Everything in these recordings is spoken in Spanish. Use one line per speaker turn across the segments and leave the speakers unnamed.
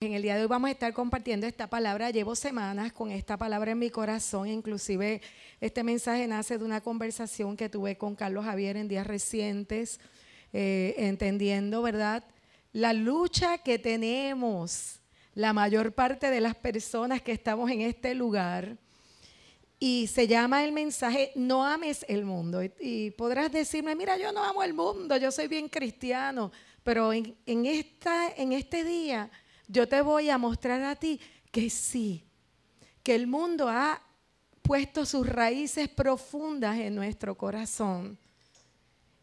En el día de hoy vamos a estar compartiendo esta palabra. Llevo semanas con esta palabra en mi corazón. Inclusive este mensaje nace de una conversación que tuve con Carlos Javier en días recientes, eh, entendiendo, ¿verdad? La lucha que tenemos la mayor parte de las personas que estamos en este lugar. Y se llama el mensaje, no ames el mundo. Y, podrás decirme, mira, yo no amo el mundo, yo soy bien cristiano. Pero en, esta, en este día yo te voy a mostrar a ti que sí, que el mundo ha puesto sus raíces profundas en nuestro corazón.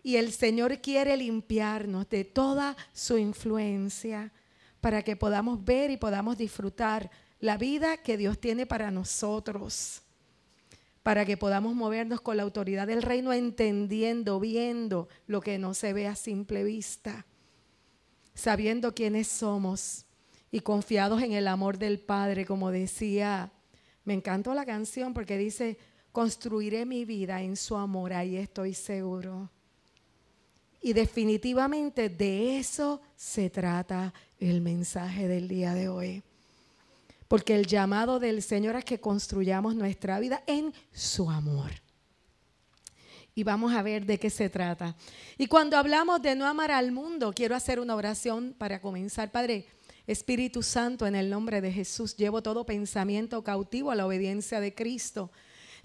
Y el Señor quiere limpiarnos de toda su influencia para que podamos ver y podamos disfrutar la vida que Dios tiene para nosotros. Para que podamos movernos con la autoridad del reino entendiendo, viendo lo que no se ve a simple vista. Sabiendo quiénes somos y confiados en el amor del Padre, como decía, me encantó la canción porque dice, construiré mi vida en su amor, ahí estoy seguro. Y definitivamente de eso se trata el mensaje del día de hoy. Porque el llamado del Señor es que construyamos nuestra vida en su amor. Y vamos a ver de qué se trata. Y cuando hablamos de no amar al mundo, quiero hacer una oración para comenzar. Padre, Espíritu Santo, en el nombre de Jesús, llevo todo pensamiento cautivo a la obediencia de Cristo.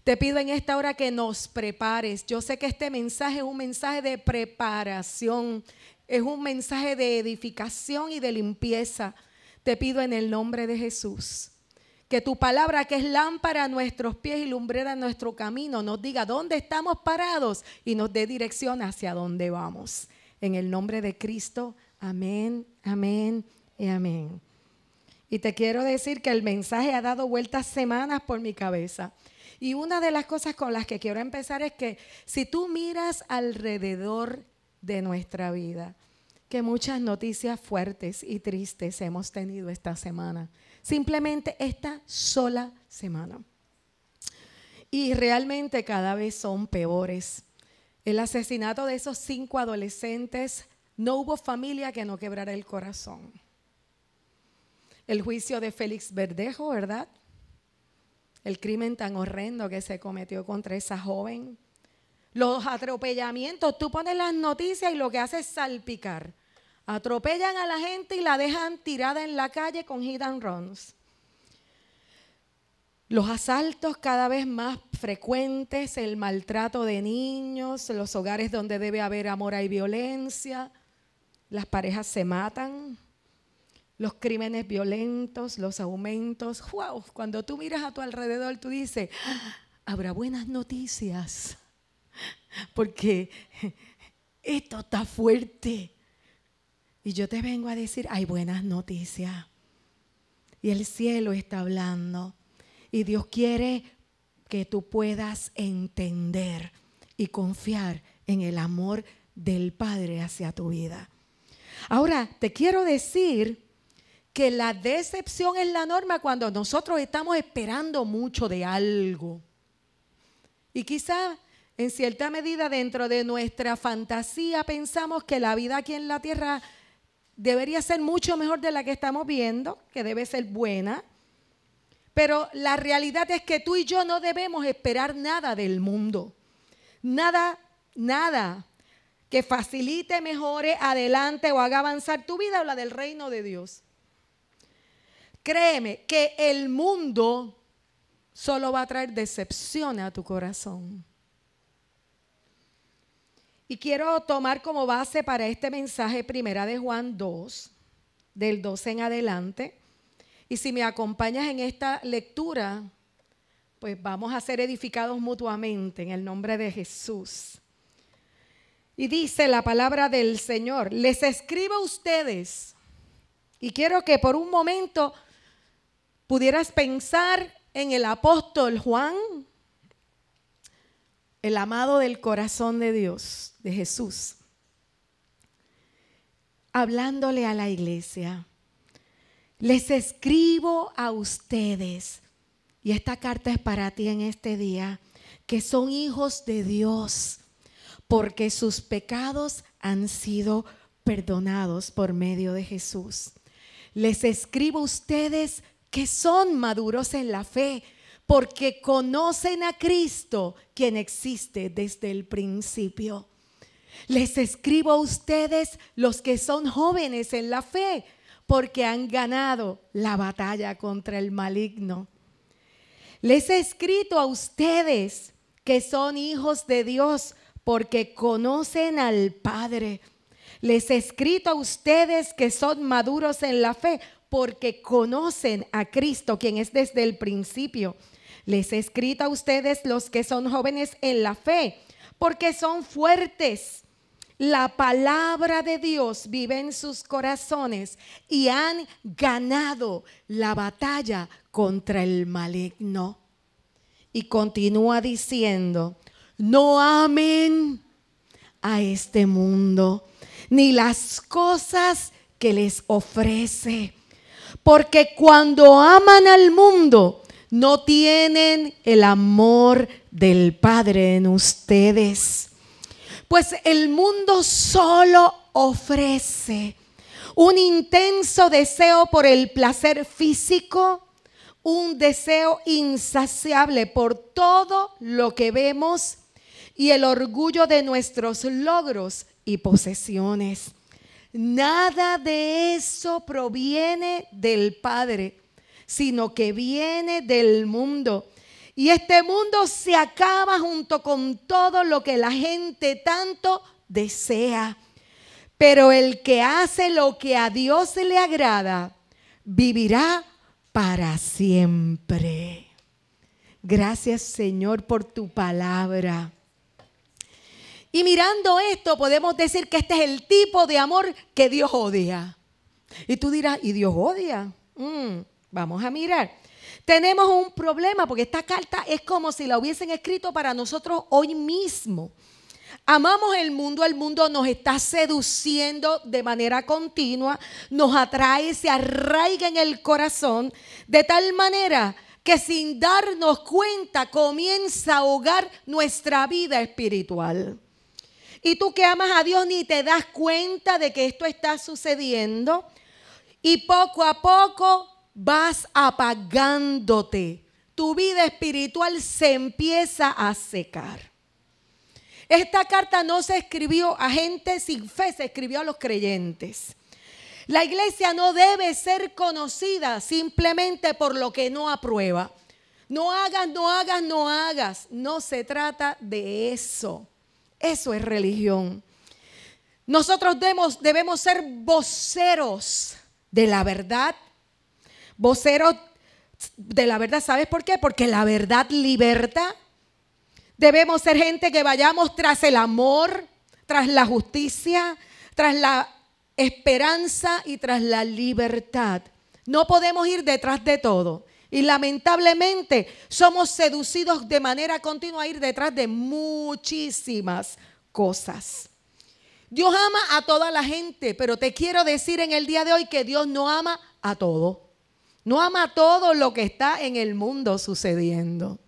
Te pido en esta hora que nos prepares. Yo sé que este mensaje es un mensaje de preparación, es un mensaje de edificación y de limpieza. Te pido en el nombre de Jesús que tu palabra, que es lámpara a nuestros pies y lumbrera a nuestro camino, nos diga dónde estamos parados y nos dé dirección hacia dónde vamos. En el nombre de Cristo, amén, amén y amén. Y te quiero decir que el mensaje ha dado vueltas semanas por mi cabeza. Y una de las cosas con las que quiero empezar es que si tú miras alrededor de nuestra vida, que muchas noticias fuertes y tristes hemos tenido esta semana, simplemente esta sola semana. Y realmente cada vez son peores. El asesinato de esos cinco adolescentes, no hubo familia que no quebrara el corazón el juicio de Félix Verdejo, ¿verdad? El crimen tan horrendo que se cometió contra esa joven. Los atropellamientos, tú pones las noticias y lo que hace es salpicar. Atropellan a la gente y la dejan tirada en la calle con hit and runs. Los asaltos cada vez más frecuentes, el maltrato de niños, los hogares donde debe haber amor y violencia, las parejas se matan, los crímenes violentos, los aumentos. ¡Wow! Cuando tú miras a tu alrededor, tú dices, ah, habrá buenas noticias. Porque esto está fuerte. Y yo te vengo a decir, hay buenas noticias. Y el cielo está hablando. Y Dios quiere que tú puedas entender y confiar en el amor del Padre hacia tu vida. Ahora, te quiero decir que la decepción es la norma cuando nosotros estamos esperando mucho de algo. Y quizá en cierta medida dentro de nuestra fantasía pensamos que la vida aquí en la tierra debería ser mucho mejor de la que estamos viendo, que debe ser buena. Pero la realidad es que tú y yo no debemos esperar nada del mundo. Nada, nada que facilite, mejore, adelante o haga avanzar tu vida o la del reino de Dios. Créeme que el mundo solo va a traer decepción a tu corazón. Y quiero tomar como base para este mensaje primera de Juan 2, del 12 en adelante. Y si me acompañas en esta lectura, pues vamos a ser edificados mutuamente en el nombre de Jesús. Y dice la palabra del Señor, les escribo a ustedes. Y quiero que por un momento pudieras pensar en el apóstol Juan, el amado del corazón de Dios, de Jesús, hablándole a la iglesia. Les escribo a ustedes, y esta carta es para ti en este día, que son hijos de Dios, porque sus pecados han sido perdonados por medio de Jesús. les escribo a ustedes que son maduros en la fe, porque conocen a Cristo, quien existe desde el principio. Les escribo a ustedes los que son jóvenes en la fe, porque han ganado la batalla contra el maligno. Les he escrito a ustedes que son hijos de Dios, porque conocen al Padre. Les he escrito a ustedes que son maduros en la fe, porque conocen a Cristo, quien es desde el principio. Les he escrito a ustedes los que son jóvenes en la fe, porque son fuertes. La palabra de Dios vive en sus corazones y han ganado la batalla contra el maligno. Y continúa diciendo, no amen a este mundo, ni las cosas que les ofrece. Porque cuando aman al mundo, no tienen el amor del Padre en ustedes. Pues el mundo solo ofrece un intenso deseo por el placer físico, un deseo insaciable por todo lo que vemos y el orgullo de nuestros logros y posesiones. Nada de eso proviene del Padre, sino que viene del mundo. Y este mundo se acaba junto con todo lo que la gente tanto desea. Pero el que hace lo que a Dios le agrada, vivirá para siempre. Gracias Señor por tu palabra. Y mirando esto podemos decir que este es el tipo de amor que Dios odia. Y tú dirás, ¿y Dios odia? Mm, vamos a mirar. Tenemos un problema porque esta carta es como si la hubiesen escrito para nosotros hoy mismo. Amamos el mundo, el mundo nos está seduciendo de manera continua, nos atrae, se arraiga en el corazón, de tal manera que sin darnos cuenta comienza a ahogar nuestra vida espiritual. Y tú que amas a Dios ni te das cuenta de que esto está sucediendo. Y poco a poco vas apagándote. Tu vida espiritual se empieza a secar. Esta carta no se escribió a gente sin fe, se escribió a los creyentes. La iglesia no debe ser conocida simplemente por lo que no aprueba. No hagas, no hagas, no hagas. No se trata de eso. Eso es religión. Nosotros debemos, ser voceros de la verdad. Voceros de la verdad. ¿Sabes por qué? Porque la verdad liberta. Debemos ser gente que vayamos tras el amor, tras la justicia, tras la esperanza y tras la libertad. No podemos ir detrás de todo. Y lamentablemente somos seducidos de manera continua a ir detrás de muchísimas cosas. Dios ama a toda la gente, pero te quiero decir en el día de hoy que Dios no ama a todo. No ama todo lo que está en el mundo sucediendo.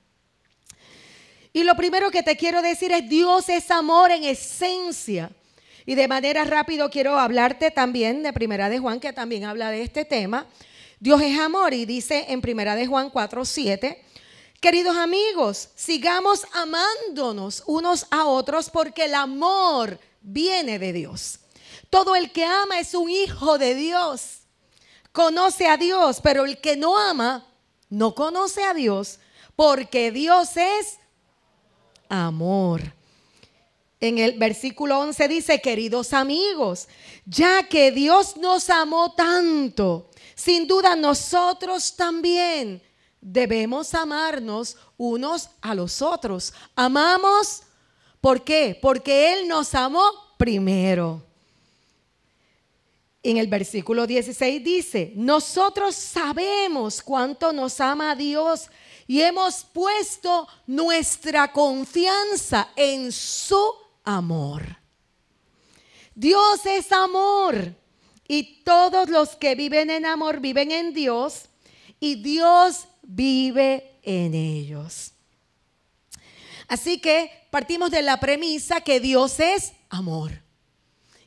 Y lo primero que te quiero decir es Dios es amor en esencia. Y de manera rápido quiero hablarte también de Primera de Juan, que también habla de este tema. Dios es amor y dice en Primera de Juan 4, 7, queridos amigos, sigamos amándonos unos a otros porque el amor viene de Dios. Todo el que ama es un hijo de Dios. Conoce a Dios, pero el que no ama no conoce a Dios porque Dios es amor. En el versículo 11 dice, queridos amigos, ya que Dios nos amó tanto, sin duda nosotros también debemos amarnos unos a los otros. Amamos, ¿por qué? Porque Él nos amó primero. En el versículo 16 dice, nosotros sabemos cuánto nos ama Dios y hemos puesto nuestra confianza en su amor. Dios es amor. Y todos los que viven en amor viven en Dios y Dios vive en ellos. Así que partimos de la premisa que Dios es amor.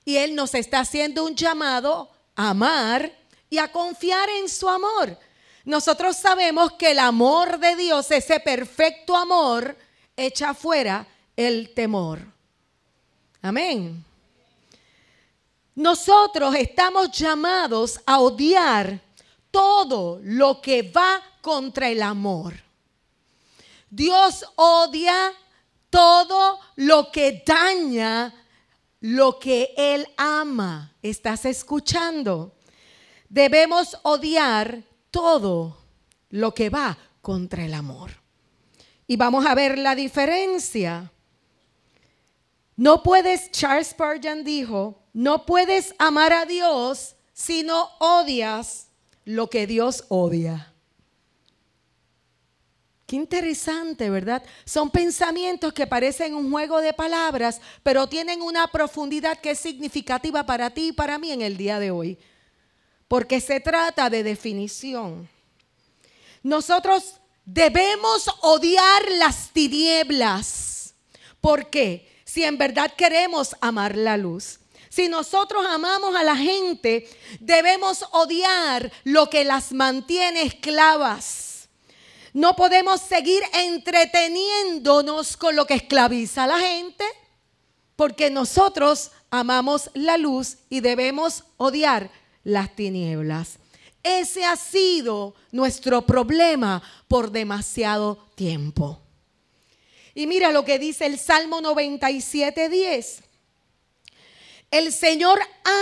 Y Él nos está haciendo un llamado a amar y a confiar en su amor. Nosotros sabemos que el amor de Dios, ese perfecto amor, echa fuera el temor. Amén. Nosotros estamos llamados a odiar todo lo que va contra el amor. Dios odia todo lo que daña lo que Él ama. ¿Estás escuchando? Debemos odiar todo lo que va contra el amor. Y vamos a ver la diferencia. No puedes, Charles Spurgeon dijo, no puedes amar a Dios si no odias lo que Dios odia. Qué interesante, ¿verdad? Son pensamientos que parecen un juego de palabras, pero tienen una profundidad que es significativa para ti y para mí en el día de hoy. Porque se trata de definición. Nosotros debemos odiar las tinieblas. ¿Por qué? Si en verdad queremos amar la luz. Si nosotros amamos a la gente, debemos odiar lo que las mantiene esclavas no podemos seguir entreteniéndonos con lo que esclaviza a la gente, porque nosotros amamos la luz y debemos odiar las tinieblas. Ese ha sido nuestro problema por demasiado tiempo. Y mira lo que dice el Salmo 97:10. El Señor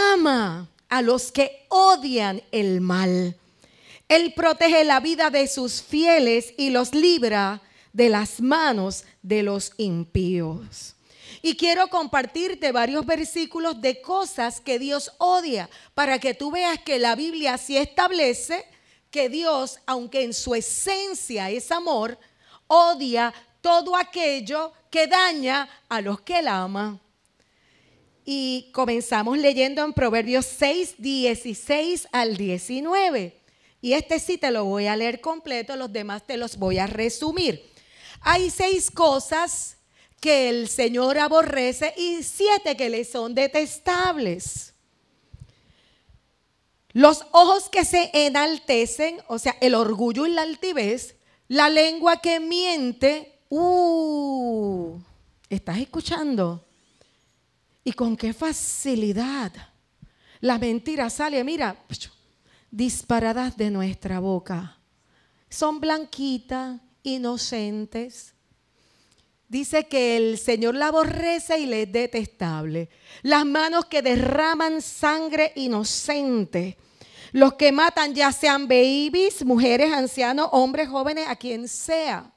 ama a los que odian el mal él protege la vida de sus fieles y los libra de las manos de los impíos. Y quiero compartirte varios versículos de cosas que Dios odia para que tú veas que la Biblia sí establece que Dios, aunque en su esencia es amor, odia todo aquello que daña a los que él ama. Y comenzamos leyendo en Proverbios 6, 16 al 19. Y este sí te lo voy a leer completo, los demás te los voy a resumir. Hay seis cosas que el Señor aborrece y siete que le son detestables. Los ojos que se enaltecen, o sea, el orgullo y la altivez, la lengua que miente, uh, ¿estás escuchando? Y con qué facilidad la mentira sale, mira, disparadas de nuestra boca. Son blanquitas, inocentes. Dice que el Señor la aborrece y le es detestable. Las manos que derraman sangre inocente. Los que matan ya sean babies, mujeres, ancianos, hombres, jóvenes, a quien sea.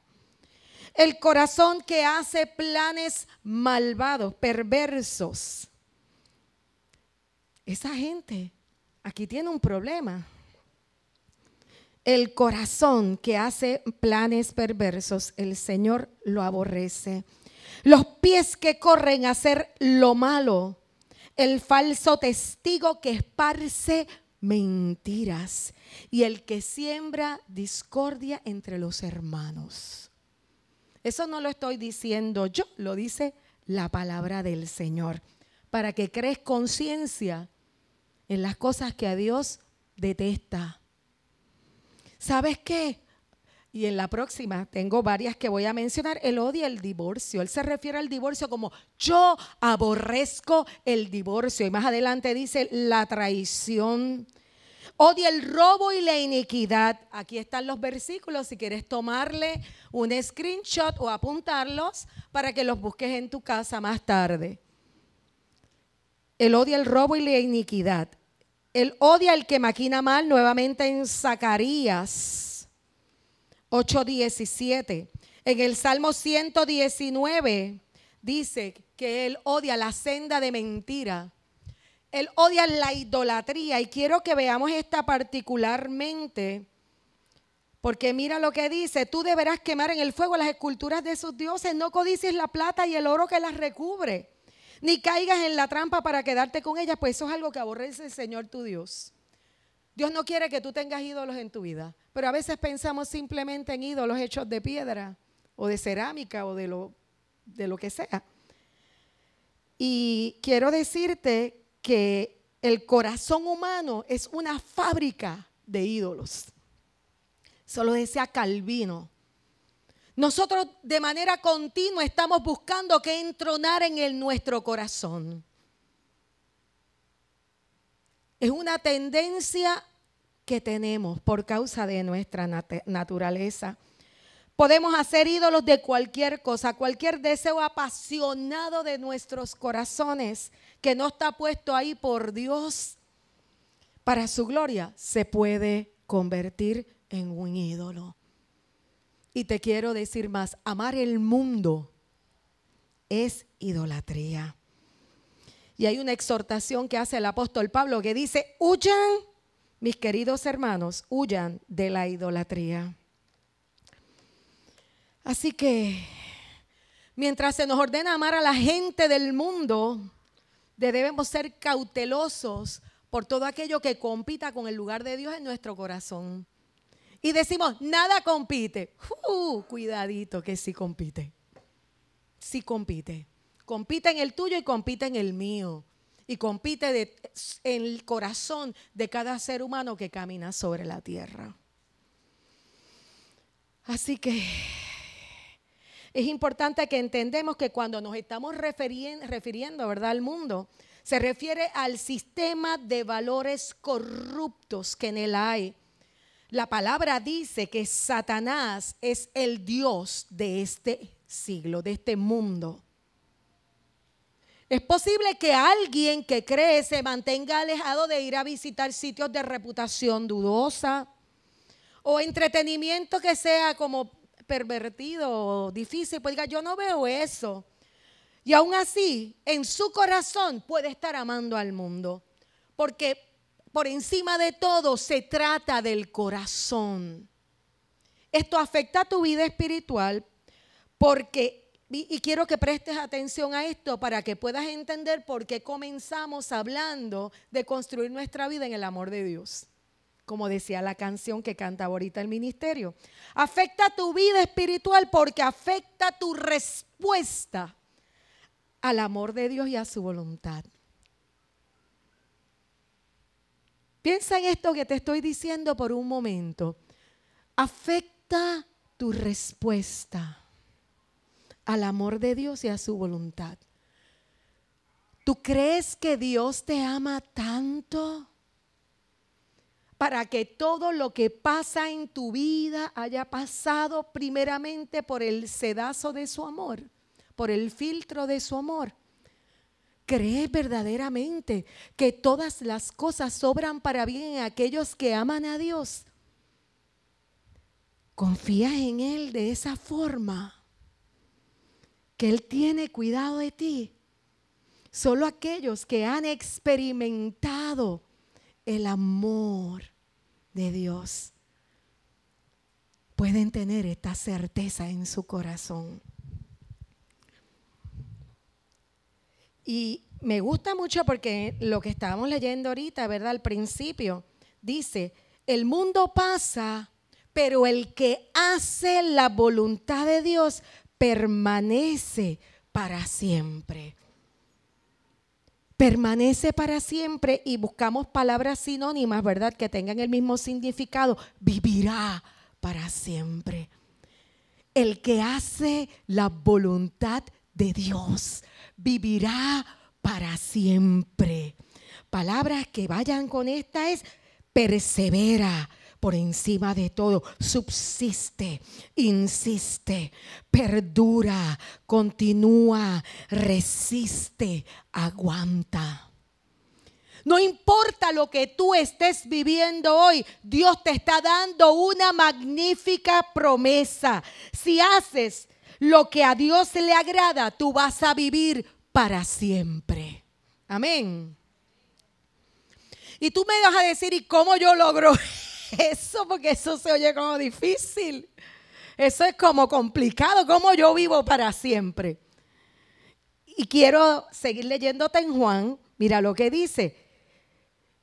El corazón que hace planes malvados, perversos. Esa gente aquí tiene un problema. El corazón que hace planes perversos, el Señor lo aborrece. Los pies que corren a hacer lo malo. El falso testigo que esparce mentiras. Y el que siembra discordia entre los hermanos. Eso no lo estoy diciendo yo, lo dice la palabra del Señor. Para que crees conciencia en las cosas que a Dios detesta. ¿Sabes qué? Y en la próxima tengo varias que voy a mencionar. Él odia el divorcio. Él se refiere al divorcio como yo aborrezco el divorcio. Y más adelante dice la traición. Odia el robo y la iniquidad. Aquí están los versículos si quieres tomarle un screenshot o apuntarlos para que los busques en tu casa más tarde. Él odia el robo y la iniquidad. Él odia al que maquina mal, nuevamente en Zacarías 8:17. En el Salmo 119 dice que él odia la senda de mentira. Él odia la idolatría y quiero que veamos esta particularmente. Porque mira lo que dice, tú deberás quemar en el fuego las esculturas de sus dioses, no codicies la plata y el oro que las recubre ni caigas en la trampa para quedarte con ellas, pues eso es algo que aborrece el Señor tu Dios. Dios no quiere que tú tengas ídolos en tu vida, pero a veces pensamos simplemente en ídolos hechos de piedra o de cerámica o de lo, de lo que sea. Y quiero decirte que el corazón humano es una fábrica de ídolos. Solo decía Calvino. Nosotros de manera continua estamos buscando que entronar en nuestro corazón. Es una tendencia que tenemos por causa de nuestra naturaleza. Podemos hacer ídolos de cualquier cosa, cualquier deseo apasionado de nuestros corazones que no está puesto ahí por Dios para su gloria, se puede convertir en un ídolo. Y te quiero decir más, amar el mundo es idolatría. Y hay una exhortación que hace el apóstol Pablo que dice, huyan, mis queridos hermanos, huyan de la idolatría. Así que, mientras se nos ordena amar a la gente del mundo, debemos ser cautelosos por todo aquello que compita con el lugar de Dios en nuestro corazón. Y decimos, nada compite. Uh, cuidadito que sí compite. Sí compite. Compite en el tuyo y compite en el mío. Y compite en el corazón de cada ser humano que camina sobre la tierra. Así que es importante que entendemos que cuando nos estamos refiriendo, ¿verdad? al mundo, se refiere al sistema de valores corruptos que en él hay. La palabra dice que Satanás es el Dios de este siglo, de este mundo. Es posible que alguien que cree se mantenga alejado de ir a visitar sitios de reputación dudosa o entretenimiento que sea como pervertido difícil, pues diga, yo no veo eso. Y aún así, en su corazón puede estar amando al mundo, porque por encima de todo se trata del corazón. Esto afecta a tu vida espiritual porque y, quiero que prestes atención a esto para que puedas entender por qué comenzamos hablando de construir nuestra vida en el amor de Dios. Como decía la canción que canta ahorita el ministerio. Afecta tu vida espiritual porque afecta tu respuesta al amor de Dios y a su voluntad. Piensa en esto que te estoy diciendo por un momento. Afecta tu respuesta al amor de Dios y a su voluntad. ¿Tú crees que Dios te ama tanto para que todo lo que pasa en tu vida haya pasado primeramente por el sedazo de su amor, por el filtro de su amor? ¿Crees verdaderamente que todas las cosas sobran para bien en aquellos que aman a Dios? ¿Confías en Él de esa forma? que Él tiene cuidado de ti. Solo aquellos que han experimentado el amor de Dios pueden tener esta certeza en su corazón. Y me gusta mucho porque lo que estábamos leyendo ahorita, ¿verdad? Al principio, dice, el mundo pasa, pero el que hace la voluntad de Dios permanece para siempre. Permanece para siempre y buscamos palabras sinónimas, ¿verdad? Que tengan el mismo significado. Vivirá para siempre. El que hace la voluntad de Dios vivirá para siempre. Palabras que vayan con esta es persevera, por encima de todo, subsiste, insiste, perdura, continúa, resiste, aguanta. No importa lo que tú estés viviendo hoy, Dios te está dando una magnífica promesa. Si haces lo que a Dios le agrada, tú vas a vivir para siempre. Amén. Y tú me vas a decir, ¿y cómo yo logro eso? Porque eso se oye como difícil. Eso es como complicado, como yo vivo para siempre. Y quiero seguir leyéndote en Juan. Mira lo que dice.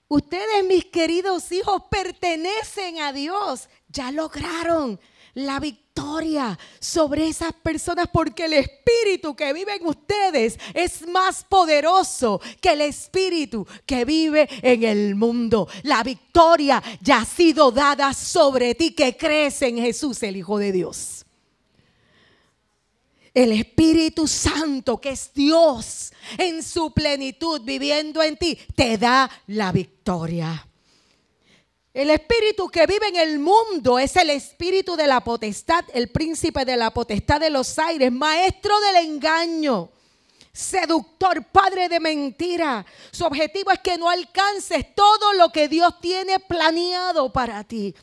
Ustedes, mis queridos hijos, pertenecen a Dios. Ya lograron la victoria sobre esas personas porque el espíritu que vive en ustedes es más poderoso que el espíritu que vive en el mundo. La victoria ya ha sido dada sobre ti que crees en Jesús, el Hijo de Dios. El Espíritu Santo, que es Dios en su plenitud viviendo en ti, te da la victoria. El espíritu que vive en el mundo es el espíritu de la potestad, el príncipe de la potestad de los aires, maestro del engaño, seductor, padre de mentira. Su objetivo es que no alcances todo lo que Dios tiene planeado para ti.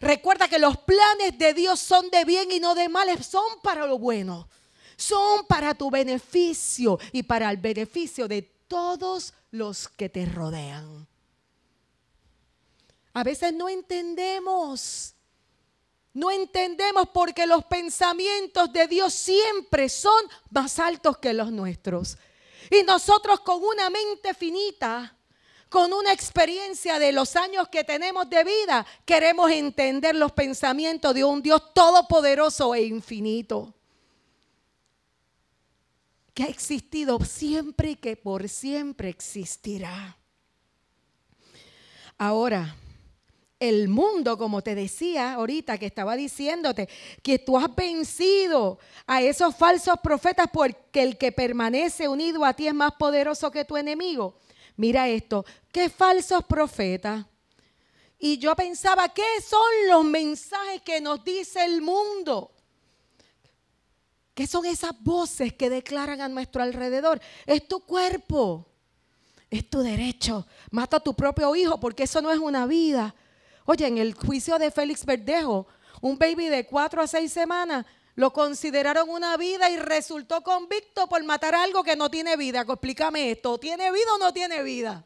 Recuerda que los planes de Dios son de bien y no de mal, son para lo bueno. Son para tu beneficio y para el beneficio de todos los que te rodean. A veces no entendemos. No entendemos porque los pensamientos de Dios siempre son más altos que los nuestros. Y nosotros con una mente finita, con una experiencia de los años que tenemos de vida, queremos entender los pensamientos de un Dios todopoderoso e infinito. Que ha existido siempre y que por siempre existirá. Ahora, el mundo, como te decía ahorita, que estaba diciéndote, que tú has vencido a esos falsos profetas porque el que permanece unido a ti es más poderoso que tu enemigo. Mira esto, ¿qué falsos profetas? Y yo pensaba, ¿qué son los mensajes que nos dice el mundo? ¿Qué son esas voces que declaran a nuestro alrededor? Es tu cuerpo, es tu derecho. Mata a tu propio hijo porque eso no es una vida. Oye, en el juicio de Félix Verdejo, un baby de cuatro a seis semanas lo consideraron una vida y resultó convicto por matar algo que no tiene vida. Explícame esto, ¿tiene vida o no tiene vida?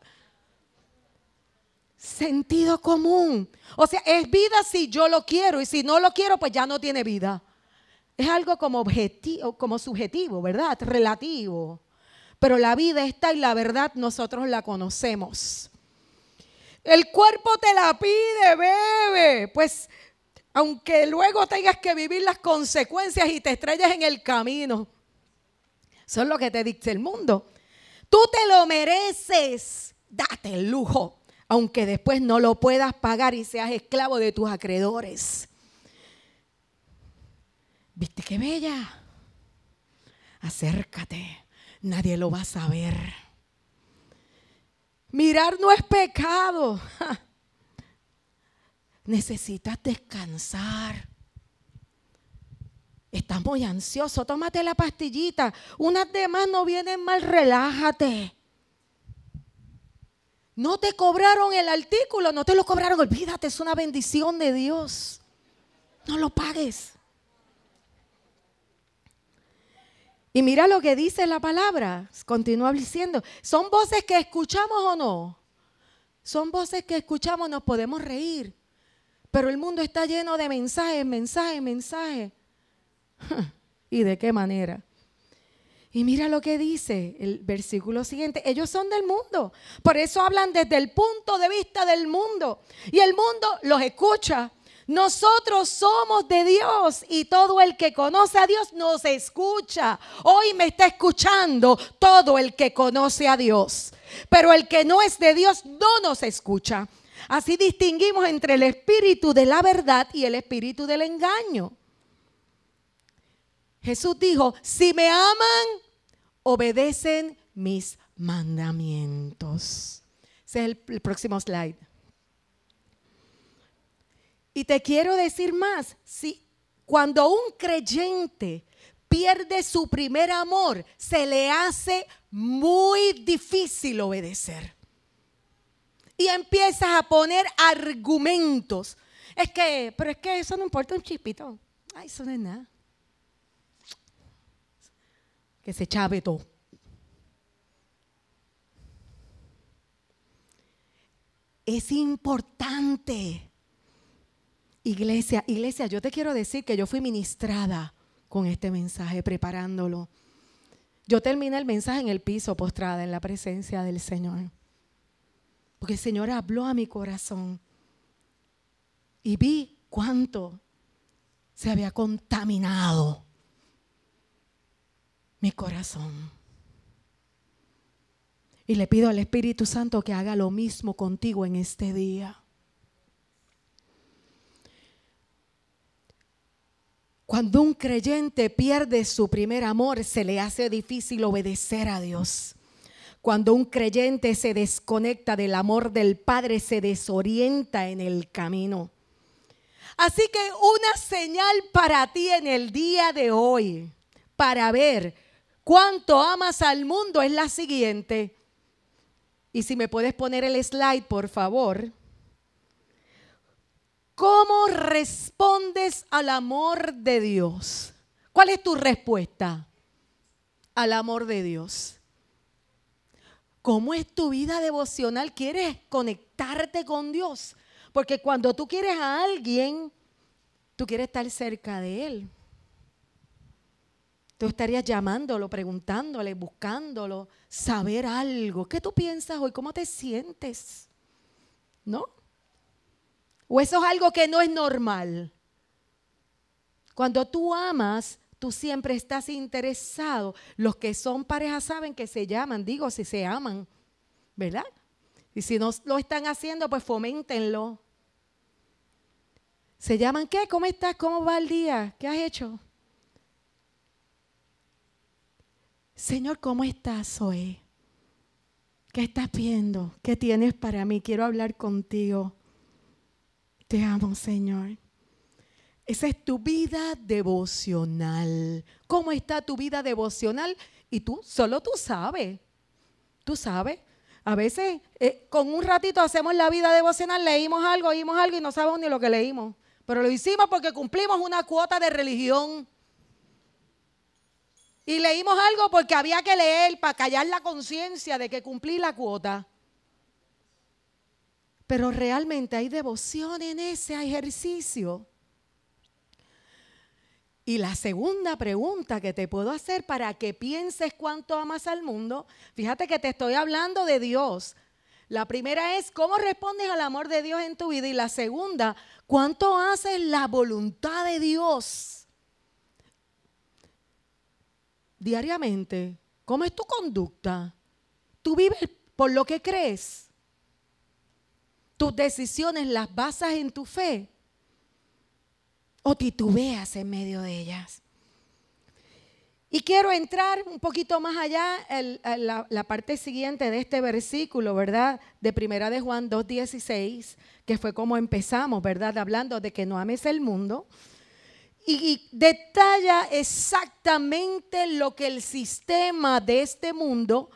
Sentido común. O sea, es vida si yo lo quiero y si no lo quiero, pues ya no tiene vida. Es algo como objetivo, como subjetivo, ¿verdad? Relativo. Pero la vida está y la verdad nosotros la conocemos. El cuerpo te la pide, bebe. Pues aunque luego tengas que vivir las consecuencias y te estrellas en el camino. Eso es lo que te dice el mundo. Tú te lo mereces. Date el lujo, aunque después no lo puedas pagar y seas esclavo de tus acreedores. ¿Viste qué bella? Acércate. Nadie lo va a saber. Mirar no es pecado. Necesitas descansar. Estás muy ansioso, tómate la pastillita. Unas demás no vienen mal, relájate. No te cobraron el artículo, no te lo cobraron, olvídate, es una bendición de Dios. No lo pagues. Y mira lo que dice la palabra, continúa diciendo, ¿son voces que escuchamos o no? Son voces que escuchamos, nos podemos reír, pero el mundo está lleno de mensajes, mensajes, mensajes. ¿Y de qué manera? Y mira lo que dice el versículo siguiente. Ellos son del mundo. Por eso hablan desde el punto de vista del mundo. Y el mundo los escucha. Nosotros somos de Dios y todo el que conoce a Dios nos escucha. Hoy me está escuchando todo el que conoce a Dios. Pero el que no es de Dios no nos escucha. Así distinguimos entre el espíritu de la verdad y el espíritu del engaño. Jesús dijo, si me aman, obedecen mis mandamientos. Ese es el, el próximo slide. Y te quiero decir más, si cuando un creyente pierde su primer amor, se le hace muy difícil obedecer. Y empiezas a poner argumentos. Es que, pero es que eso no importa un chispito. Ay, eso no es nada. Que se chave todo. Es importante Iglesia, iglesia, yo te quiero decir que yo fui ministrada con este mensaje, preparándolo. Yo terminé el mensaje en el piso, postrada en la presencia del Señor. Porque el Señor habló a mi corazón y vi cuánto se había contaminado mi corazón. Y le pido al Espíritu Santo que haga lo mismo contigo en este día. Cuando un creyente pierde su primer amor, se le hace difícil obedecer a Dios. Cuando un creyente se desconecta del amor del Padre, se desorienta en el camino. Así que una señal para ti en el día de hoy, para ver cuánto amas al mundo, es la siguiente. Y si me puedes poner el slide, por favor. ¿Cómo respondes al amor de Dios? ¿Cuál es tu respuesta al amor de Dios? ¿Cómo es tu vida devocional? ¿Quieres conectarte con Dios? Porque cuando tú quieres a alguien, tú quieres estar cerca de Él. Tú estarías llamándolo, preguntándole, buscándolo, saber algo. ¿Qué tú piensas hoy? ¿Cómo te sientes? ¿No? ¿O eso es algo que no es normal? Cuando tú amas, tú siempre estás interesado. Los que son parejas saben que se llaman, digo, si se aman, ¿verdad? Y si no lo están haciendo, pues foméntenlo. ¿Se llaman qué? ¿Cómo estás? ¿Cómo va el día? ¿Qué has hecho? Señor, ¿cómo estás hoy? ¿Qué estás viendo? ¿Qué tienes para mí? Quiero hablar contigo. Te amo, Señor. Esa es tu vida devocional. ¿Cómo está tu vida devocional? Y tú, solo tú sabes. Tú sabes. A veces, eh, con un ratito hacemos la vida devocional, leímos algo, oímos algo y no sabemos ni lo que leímos. Pero lo hicimos porque cumplimos una cuota de religión. Y leímos algo porque había que leer para callar la conciencia de que cumplí la cuota. Pero realmente hay devoción en ese ejercicio. Y la segunda pregunta que te puedo hacer para que pienses cuánto amas al mundo, fíjate que te estoy hablando de Dios. La primera es cómo respondes al amor de Dios en tu vida y la segunda, cuánto haces la voluntad de Dios diariamente. ¿Cómo es tu conducta? ¿Tú vives por lo que crees? ¿Tus decisiones las basas en tu fe? ¿O titubeas en medio de ellas? Y quiero entrar un poquito más allá en, la, la, parte siguiente de este versículo, ¿verdad? De Primera de Juan 2.16, que fue como empezamos, ¿verdad? Hablando de que no ames el mundo. Y detalla exactamente lo que el sistema de este mundo,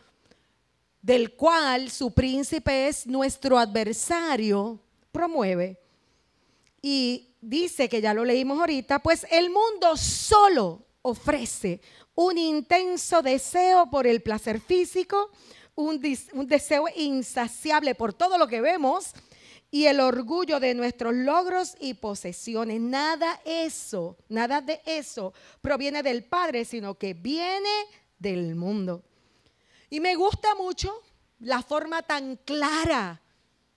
del cual su príncipe es nuestro adversario, promueve. Y dice, que ya lo leímos ahorita, pues el mundo solo ofrece un intenso deseo por el placer físico, un, un, deseo insaciable por todo lo que vemos y el orgullo de nuestros logros y posesiones. Nada eso, nada de eso proviene del Padre, sino que viene del mundo. Y me gusta mucho la forma tan clara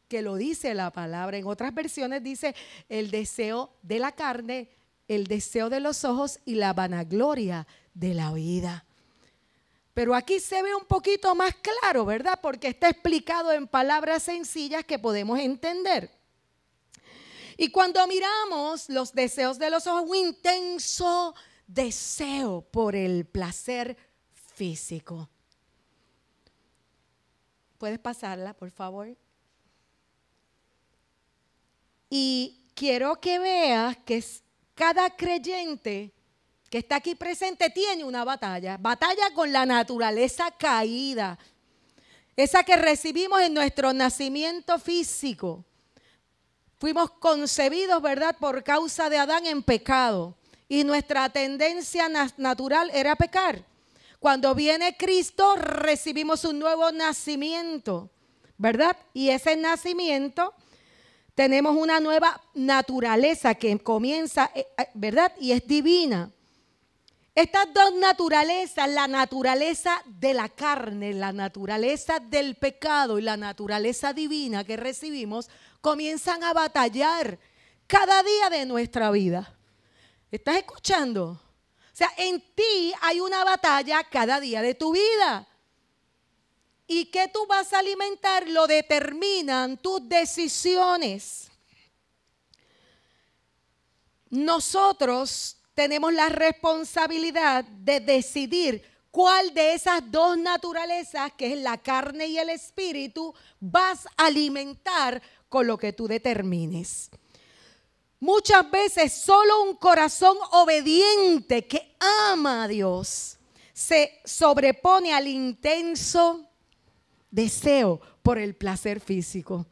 que lo dice la palabra. En otras versiones dice el deseo de la carne, el deseo de los ojos y la vanagloria de la vida. Pero aquí se ve un poquito más claro, ¿verdad? Porque está explicado en palabras sencillas que podemos entender. Y cuando miramos los deseos de los ojos, un intenso deseo por el placer físico. ¿Puedes pasarla, por favor? Y quiero que veas que cada creyente que está aquí presente tiene una batalla, batalla con la naturaleza caída, esa que recibimos en nuestro nacimiento físico. Fuimos concebidos, ¿verdad?, por causa de Adán en pecado. Y nuestra tendencia natural era pecar. Cuando viene Cristo, recibimos un nuevo nacimiento, ¿verdad? Y ese nacimiento tenemos una nueva naturaleza que comienza, eh, eh, ¿verdad? Y es divina. Estas dos naturalezas, la naturaleza de la carne, la naturaleza del pecado y la naturaleza divina que recibimos, comienzan a batallar cada día de nuestra vida. ¿Estás escuchando? Sea, en ti hay una batalla cada día de tu vida. Y qué tú vas a alimentar lo determinan tus decisiones. Nosotros tenemos la responsabilidad de decidir cuál de esas dos naturalezas, que es la carne y el espíritu, vas a alimentar con lo que tú determines. Muchas veces solo un corazón obediente que ama a Dios se sobrepone al intenso deseo por el placer físico.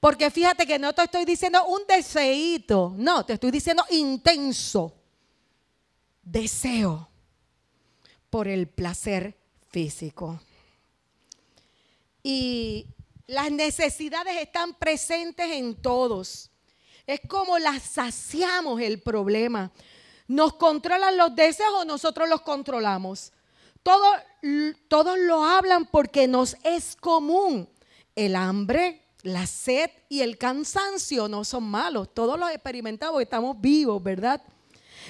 Porque fíjate que no te estoy diciendo un deseito, no, te estoy diciendo intenso deseo por el placer físico. Y las necesidades están presentes en todos. Es como las saciamos el problema. ¿Nos controlan los deseos o nosotros los controlamos? Todos, todos lo hablan porque nos es común. El hambre, la sed y el cansancio no son malos. Todos los experimentamos, estamos vivos, ¿verdad?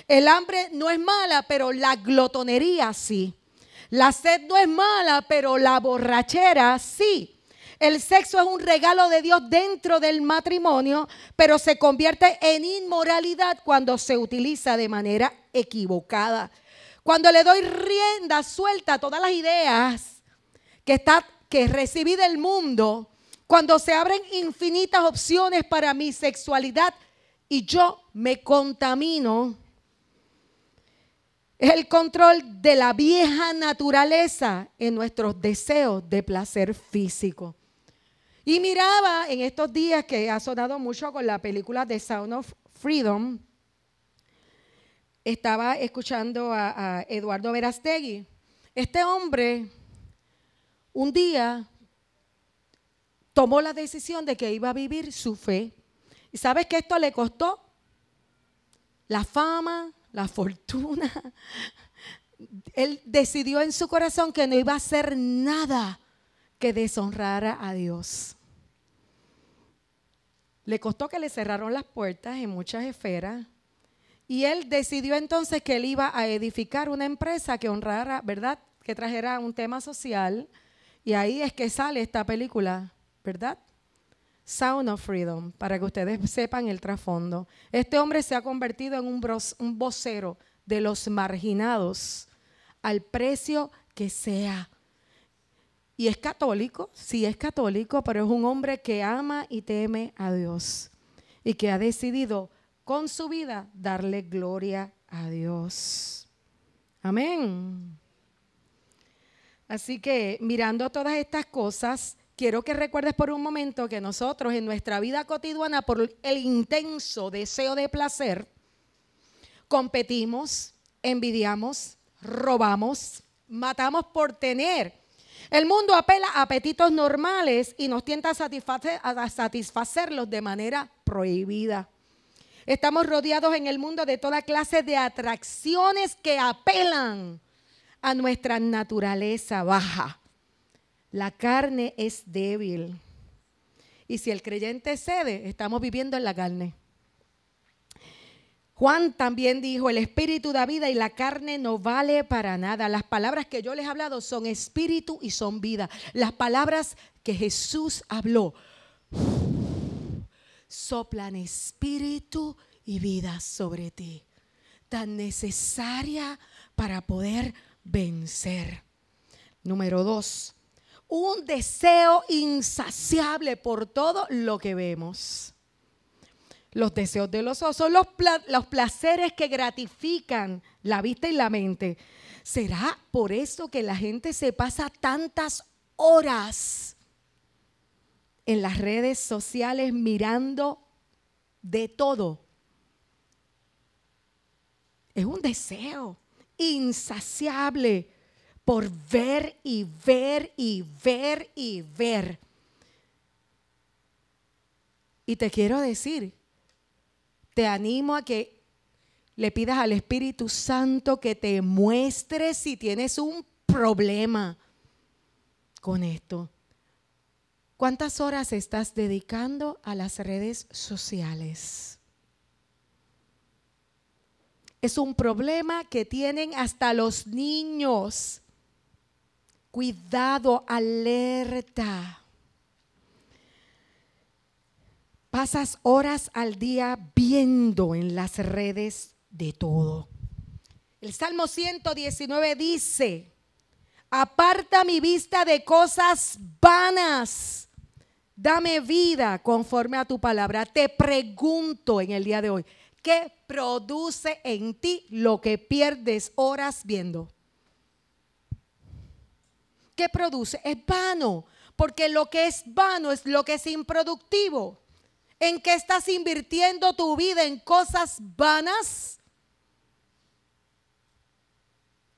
El hambre no es mala, pero la glotonería sí. La sed no es mala, pero la borrachera sí. El sexo es un regalo de Dios dentro del matrimonio, pero se convierte en inmoralidad cuando se utiliza de manera equivocada. Cuando le doy rienda suelta a todas las ideas que, está, que recibí del mundo, cuando se abren infinitas opciones para mi sexualidad y yo me contamino es el control de la vieja naturaleza en nuestros deseos de placer físico. Y miraba en estos días que ha sonado mucho con la película The Sound of Freedom, estaba escuchando a, Eduardo Verastegui. Este hombre un día tomó la decisión de que iba a vivir su fe. ¿Y sabes que esto le costó? La fama, la fortuna. Él decidió en su corazón que no iba a hacer nada que deshonrara a Dios. Le costó que le cerraron las puertas en muchas esferas. Y él decidió entonces que él iba a edificar una empresa que honrara, ¿verdad? Que trajera un tema social. Y ahí es que sale esta película, ¿verdad? Sound of Freedom, para que ustedes sepan el trasfondo. Este hombre se ha convertido en un, un vocero de los marginados al precio que sea. Y es católico, sí es católico, pero es un hombre que ama y teme a Dios y que ha decidido con su vida darle gloria a Dios. Amén. Así que mirando todas estas cosas, quiero que recuerdes por un momento que nosotros en nuestra vida cotidiana, por el intenso deseo de placer, competimos, envidiamos, robamos, matamos por tener. El mundo apela a apetitos normales y nos tienta a, a satisfacerlos de manera prohibida. Estamos rodeados en el mundo de toda clase de atracciones que apelan a nuestra naturaleza baja. La carne es débil. Y si el creyente cede, estamos viviendo en la carne. Juan también dijo, el espíritu da vida y la carne no vale para nada. Las palabras que yo les he hablado son espíritu y son vida. Las palabras que Jesús habló soplan espíritu y vida sobre ti. Tan necesaria para poder vencer. Número dos, un deseo insaciable por todo lo que vemos. Los deseos de los ojos son los, los, placeres que gratifican la vista y la mente. ¿Será por eso que la gente se pasa tantas horas en las redes sociales mirando de todo? Es un deseo insaciable por ver y ver y ver y ver. Y te quiero decir, te animo a que le pidas al Espíritu Santo que te muestre si tienes un problema con esto. ¿Cuántas horas estás dedicando a las redes sociales? Es un problema que tienen hasta los niños. Cuidado, alerta. Pasas horas al día viendo en las redes de todo. El Salmo 119 dice, aparta mi vista de cosas vanas. Dame vida conforme a tu palabra. Te pregunto en el día de hoy, ¿qué produce en ti lo que pierdes horas viendo? ¿Qué produce? Es vano, porque lo que es vano es lo que es improductivo. ¿En qué estás invirtiendo tu vida? ¿En cosas vanas?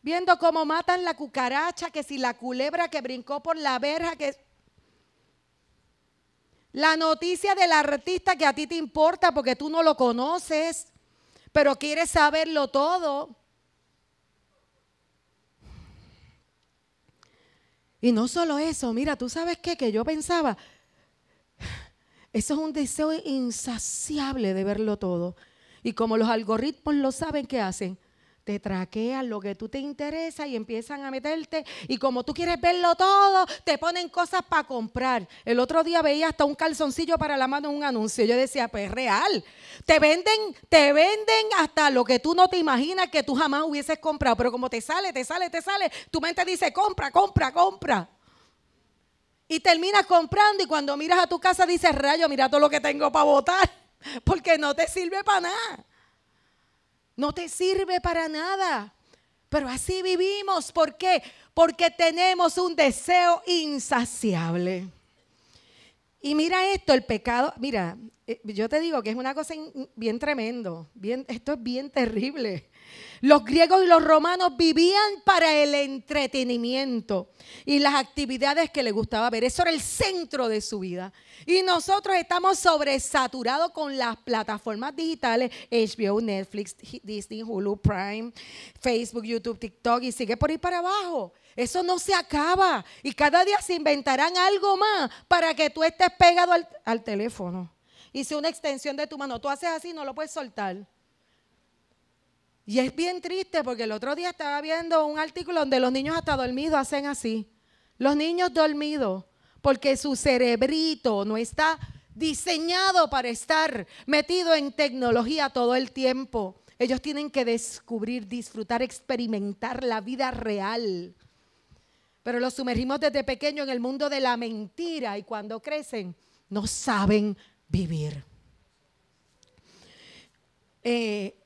Viendo cómo matan la cucaracha, que si la culebra que brincó por la verja, que... La noticia del artista que a ti te importa porque tú no lo conoces, pero quieres saberlo todo. Y no solo eso, mira, tú sabes qué, que yo pensaba, eso es un deseo insaciable de verlo todo. Y como los algoritmos lo saben, ¿qué hacen? Te traquean lo que tú te interesa y empiezan a meterte. Y como tú quieres verlo todo, te ponen cosas para comprar. El otro día veía hasta un calzoncillo para la mano en un anuncio. Yo decía, pues real. Te venden, te venden hasta lo que tú no te imaginas que tú jamás hubieses comprado. Pero como te sale, te sale, te sale, tu mente dice, compra, compra, compra. Y terminas comprando y cuando miras a tu casa dices, rayo, mira todo lo que tengo para votar, porque no te sirve para nada. No te sirve para nada. Pero así vivimos. ¿Por qué? Porque tenemos un deseo insaciable. Y mira esto, el pecado, mira, eh, yo te digo que es una cosa bien tremendo, bien, esto es bien terrible. Los griegos y los romanos vivían para el entretenimiento y las actividades que les gustaba ver. Eso era el centro de su vida. Y nosotros estamos sobresaturados con las plataformas digitales, HBO, Netflix, Disney, Hulu, Prime, Facebook, YouTube, TikTok y sigue por ahí para abajo. Eso no se acaba. Y cada día se inventarán algo más para que tú estés pegado al, teléfono. Y una extensión de tu mano, tú haces así, no lo puedes soltar. Y es bien triste porque el otro día estaba viendo un artículo donde los niños hasta dormidos hacen así. Los niños dormidos, porque su cerebrito no está diseñado para estar metido en tecnología todo el tiempo. Ellos tienen que descubrir, disfrutar, experimentar la vida real. Pero los sumergimos desde pequeño en el mundo de la mentira y cuando crecen no saben vivir. Eh,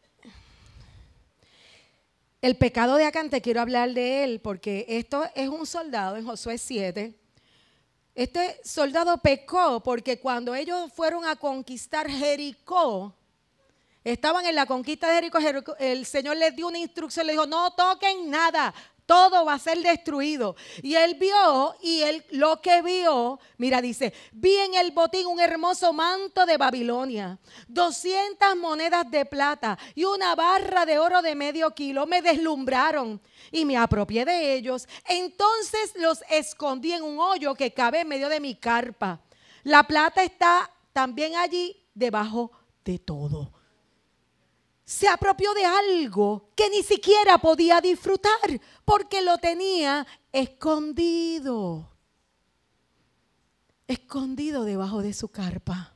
el pecado de Acán, te quiero hablar de él, porque esto es un soldado en Josué 7. Este soldado pecó porque cuando ellos fueron a conquistar Jericó, estaban en la conquista de Jericó, el Señor les dio una instrucción, le dijo, no toquen nada, todo va a ser destruido. Y él vio, y él lo que vio, mira, dice, vi en el botín un hermoso manto de Babilonia, 200 monedas de plata y una barra de oro de medio kilo. Me deslumbraron y me apropié de ellos. Entonces los escondí en un hoyo que cabe en medio de mi carpa. La plata está también allí debajo de todo se apropió de algo que ni siquiera podía disfrutar porque lo tenía escondido. Escondido debajo de su carpa.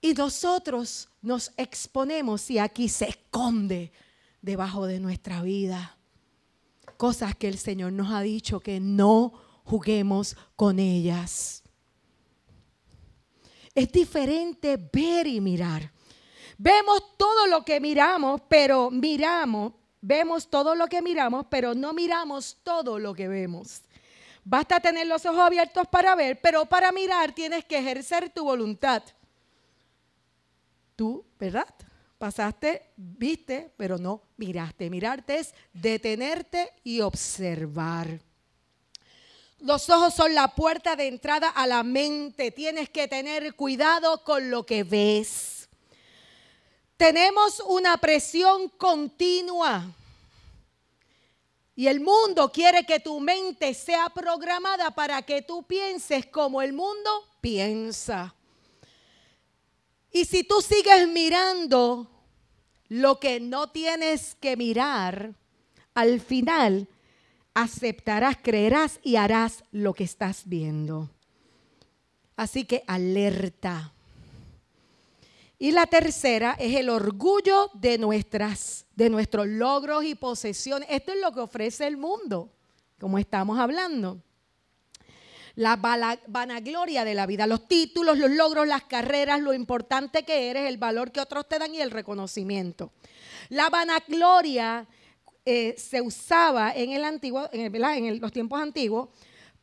Y nosotros nos exponemos y aquí se esconde debajo de nuestra vida. Cosas que el Señor nos ha dicho que no juguemos con ellas. Es diferente ver y mirar. Vemos todo lo que miramos, pero miramos, vemos todo lo que miramos, pero no miramos todo lo que vemos. Basta tener los ojos abiertos para ver, pero para mirar tienes que ejercer tu voluntad. Tú, ¿verdad? Pasaste, viste, pero no miraste. Mirarte es detenerte y observar. Los ojos son la puerta de entrada a la mente. Tienes que tener cuidado con lo que ves. Tenemos una presión continua. Y el mundo quiere que tu mente sea programada para que tú pienses como el mundo piensa. Y si tú sigues mirando lo que no tienes que mirar, al final aceptarás, creerás y harás lo que estás viendo. Así que alerta. Y la tercera es el orgullo de nuestras de nuestros logros y posesiones. Esto es lo que ofrece el mundo, como estamos hablando. La vanagloria de la vida, los títulos, los logros, las carreras, lo importante que eres, el valor que otros te dan y el reconocimiento. La vanagloria eh, se usaba en el antiguo, en, en los tiempos antiguos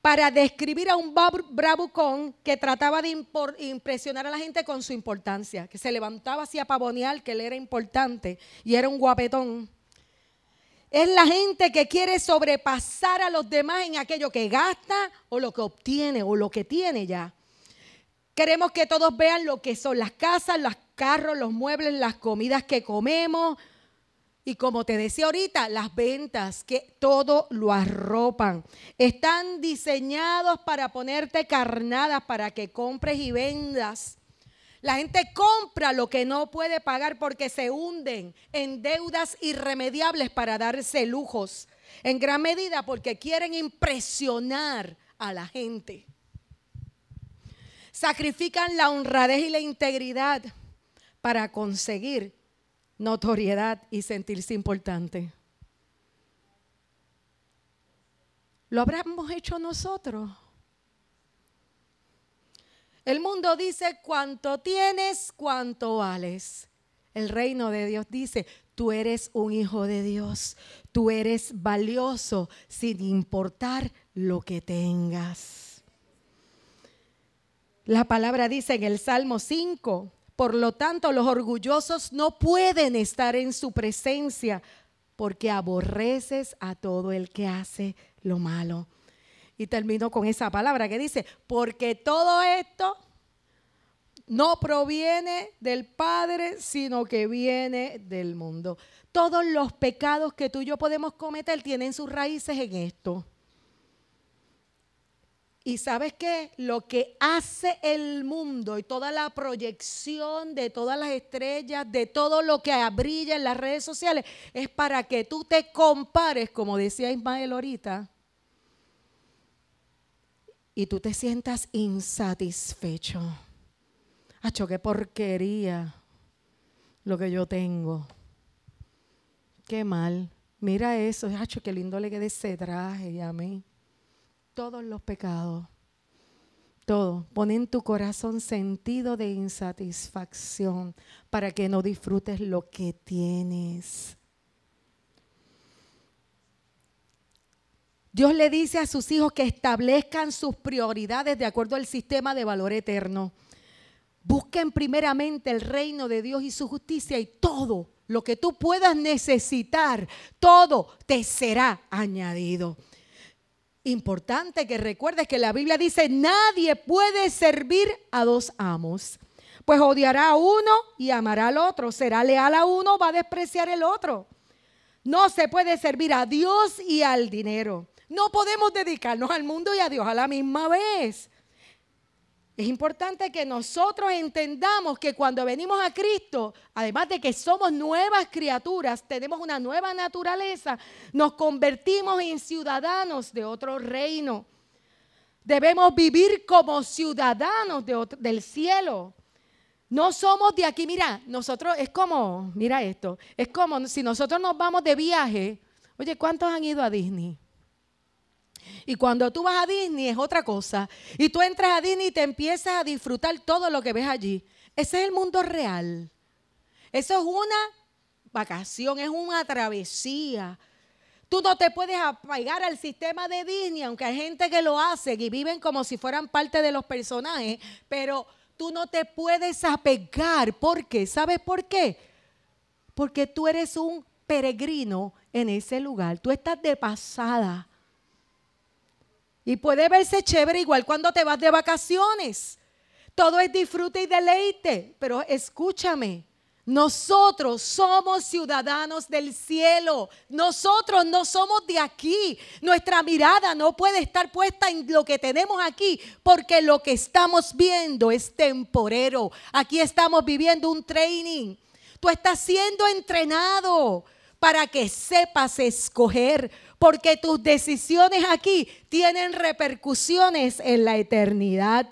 para describir a un bravucón que trataba de impresionar a la gente con su importancia, que se levantaba así a pavonear que él era importante y era un guapetón. Es la gente que quiere sobrepasar a los demás en aquello que gasta o lo que obtiene o lo que tiene ya. Queremos que todos vean lo que son las casas, los carros, los muebles, las comidas que comemos, y como te decía ahorita, las ventas, que todo lo arropan. Están diseñados para ponerte carnadas, para que compres y vendas. La gente compra lo que no puede pagar porque se hunden en deudas irremediables para darse lujos. En gran medida porque quieren impresionar a la gente. Sacrifican la honradez y la integridad para conseguir notoriedad y sentirse importante. ¿Lo habremos hecho nosotros? El mundo dice cuánto tienes, cuánto vales. El reino de Dios dice, tú eres un hijo de Dios, tú eres valioso sin importar lo que tengas. La palabra dice en el Salmo 5, por lo tanto, los orgullosos no pueden estar en su presencia porque aborreces a todo el que hace lo malo. Y termino con esa palabra que dice, porque todo esto no proviene del Padre, sino que viene del mundo. Todos los pecados que tú y yo podemos cometer tienen sus raíces en esto. Y sabes qué? Lo que hace el mundo y toda la proyección de todas las estrellas, de todo lo que brilla en las redes sociales, es para que tú te compares, como decía Ismael ahorita, y tú te sientas insatisfecho. Hacho, qué porquería lo que yo tengo. Qué mal. Mira eso, hacho, qué lindo le quede ese traje y a mí todos los pecados. Todo. Pon en tu corazón sentido de insatisfacción para que no disfrutes lo que tienes. Dios le dice a sus hijos que establezcan sus prioridades de acuerdo al sistema de valor eterno. Busquen primeramente el reino de Dios y su justicia y todo lo que tú puedas necesitar, todo te será añadido importante que recuerdes que la Biblia dice, nadie puede servir a dos amos. Pues odiará a uno y amará al otro. Será leal a uno, va a despreciar el otro. No se puede servir a Dios y al dinero. No podemos dedicarnos al mundo y a Dios a la misma vez. Es importante que nosotros entendamos que cuando venimos a Cristo, además de que somos nuevas criaturas, tenemos una nueva naturaleza, nos convertimos en ciudadanos de otro reino. Debemos vivir como ciudadanos del cielo. No somos de aquí, mira, nosotros es como, mira esto, es como si nosotros nos vamos de viaje. Oye, ¿cuántos han ido a Disney? Y cuando tú vas a Disney es otra cosa. Y tú entras a Disney y te empiezas a disfrutar todo lo que ves allí. Ese es el mundo real. Eso es una vacación, es una travesía. Tú no te puedes apegar al sistema de Disney, aunque hay gente que lo hace y viven como si fueran parte de los personajes, pero tú no te puedes apegar. ¿Por qué? ¿Sabes por qué? Porque tú eres un peregrino en ese lugar. Tú estás de pasada. Y puede verse chévere igual cuando te vas de vacaciones. Todo es disfrute y deleite. Pero escúchame, Nosotros somos ciudadanos del cielo. Nosotros no somos de aquí. Nuestra mirada no puede estar puesta en lo que tenemos aquí porque lo que estamos viendo es temporero. Aquí estamos viviendo un training. Tú estás siendo entrenado para que sepas escoger porque tus decisiones aquí tienen repercusiones en la eternidad.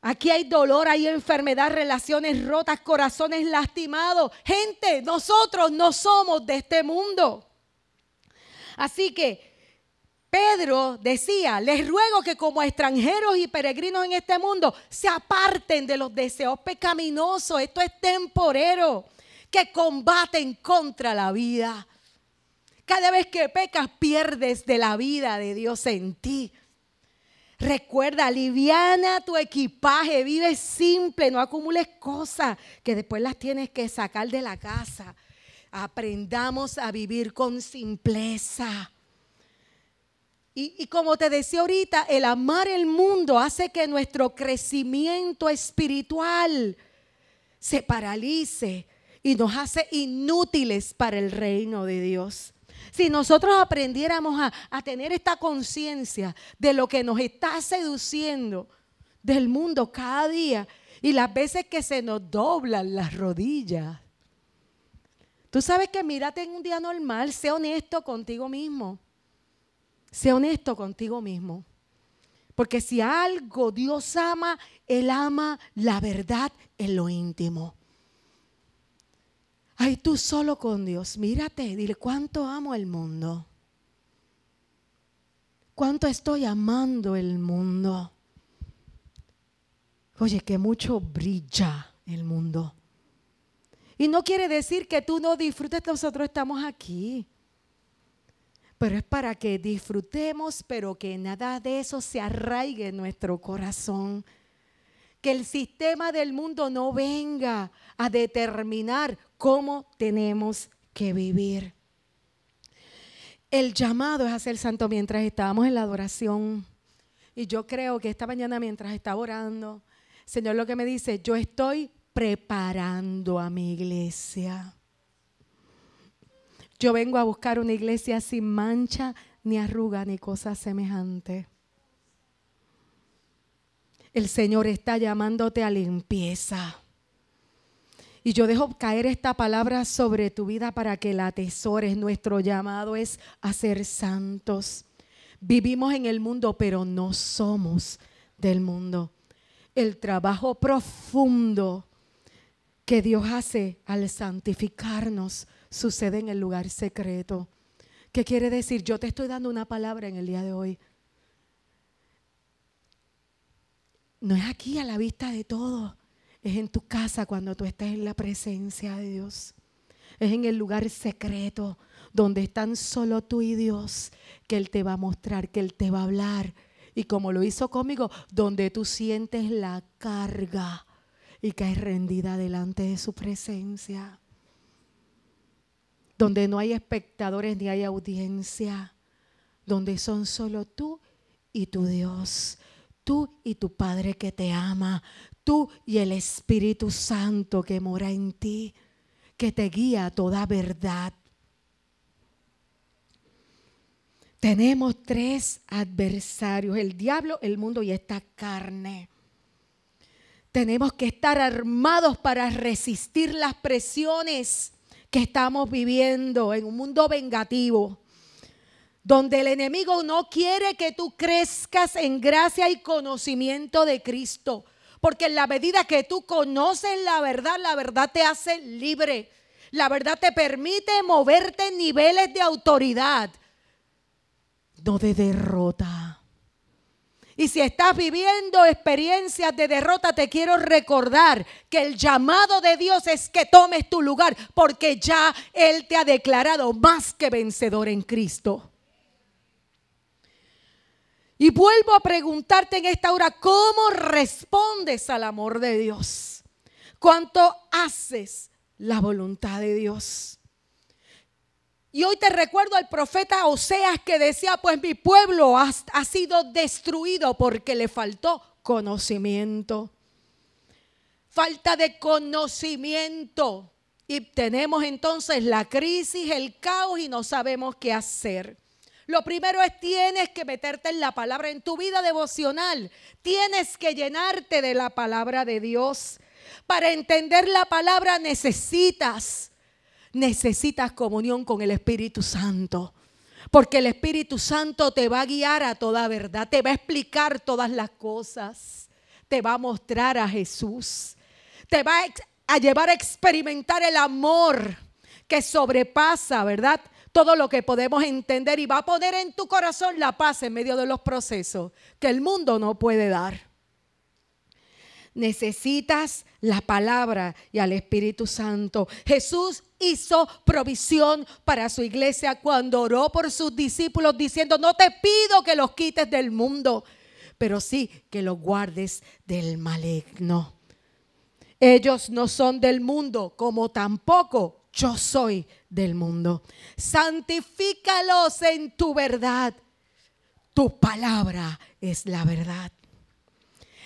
Aquí hay dolor, hay enfermedad, relaciones rotas, corazones lastimados. Gente, nosotros no somos de este mundo. Así que Pedro decía, les ruego que como extranjeros y peregrinos en este mundo se aparten de los deseos pecaminosos. Esto es temporero, que combaten contra la vida. Cada vez que pecas pierdes de la vida de Dios en ti. Recuerda, aliviana tu equipaje, vive simple, no acumules cosas que después las tienes que sacar de la casa. Aprendamos a vivir con simpleza. Y, y, como te decía ahorita, el amar el mundo hace que nuestro crecimiento espiritual se paralice y nos hace inútiles para el reino de Dios. Si nosotros aprendiéramos a, tener esta conciencia de lo que nos está seduciendo del mundo cada día y las veces que se nos doblan las rodillas. Tú sabes que mírate en un día normal, sé honesto contigo mismo. Sé honesto contigo mismo. Porque si algo Dios ama, Él ama la verdad en lo íntimo. Ay, tú solo con Dios. Mírate, dile cuánto amo el mundo. Cuánto estoy amando el mundo. Oye, que mucho brilla el mundo. Y no quiere decir que tú no disfrutes, nosotros estamos aquí. Pero es para que disfrutemos, pero que nada de eso se arraigue en nuestro corazón. Que el sistema del mundo no venga a determinar cómo tenemos que vivir. El llamado es hacer santo mientras estábamos en la adoración. Y yo creo que esta mañana mientras estaba orando, Señor lo que me dice, yo estoy preparando a mi iglesia. Yo vengo a buscar una iglesia sin mancha, ni arruga, ni cosa semejante. El Señor está llamándote a limpieza. Y yo dejo caer esta palabra sobre tu vida para que la atesores. Nuestro llamado es a ser santos. Vivimos en el mundo, pero no somos del mundo. El trabajo profundo que Dios hace al santificarnos sucede en el lugar secreto. ¿Qué quiere decir? Yo te estoy dando una palabra en el día de hoy. No es aquí a la vista de todos es en tu casa cuando tú estás en la presencia de Dios. Es en el lugar secreto donde están solo tú y Dios que Él te va a mostrar, que Él te va a hablar. Y como lo hizo conmigo, donde tú sientes la carga y caes rendida delante de su presencia. Donde no hay espectadores ni hay audiencia. Donde son solo tú y tu Dios. Tú y tu Padre que te ama tú y el Espíritu Santo que mora en ti, que te guía a toda verdad. Tenemos tres adversarios, el diablo, el mundo y esta carne. Tenemos que estar armados para resistir las presiones que estamos viviendo en un mundo vengativo, donde el enemigo no quiere que tú crezcas en gracia y conocimiento de Cristo porque en la medida que tú conoces la verdad, la verdad te hace libre. La verdad te permite moverte en niveles de autoridad, no de derrota. Y si estás viviendo experiencias de derrota, te quiero recordar que el llamado de Dios es que tomes tu lugar, porque ya Él te ha declarado más que vencedor en Cristo. Y vuelvo a preguntarte en esta hora, ¿cómo respondes al amor de Dios? ¿Cuánto haces la voluntad de Dios? Y hoy te recuerdo al profeta Oseas que decía, pues mi pueblo ha, ha sido destruido porque le faltó conocimiento. falta de conocimiento. Y tenemos entonces la crisis, el caos y no sabemos qué hacer. Lo primero es tienes que meterte en la palabra, en tu vida devocional. Tienes que llenarte de la palabra de Dios. Para entender la palabra necesitas, necesitas comunión con el Espíritu Santo. Porque el Espíritu Santo te va a guiar a toda verdad, te va a explicar todas las cosas, te va a mostrar a Jesús, te va a llevar a experimentar el amor que sobrepasa, ¿verdad? Todo lo que podemos entender y va a poner en tu corazón la paz en medio de los procesos que el mundo no puede dar. Necesitas la palabra y al Espíritu Santo. Jesús hizo provisión para su iglesia cuando oró por sus discípulos diciendo, no te pido que los quites del mundo, pero sí que los guardes del maligno. Ellos no son del mundo, como tampoco yo soy del mundo. Santifícalos en tu verdad. Tu palabra es la verdad.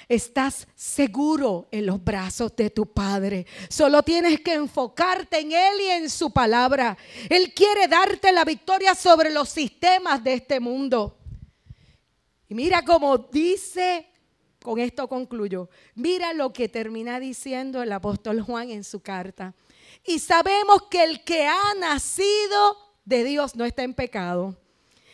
Estás seguro en los brazos de tu Padre. Solo tienes que enfocarte en Él y en su palabra. Él quiere darte la victoria sobre los sistemas de este mundo. Y mira cómo dice con esto concluyo. Mira lo que termina diciendo el apóstol Juan en su carta. Y sabemos que el que ha nacido de Dios no está en pecado.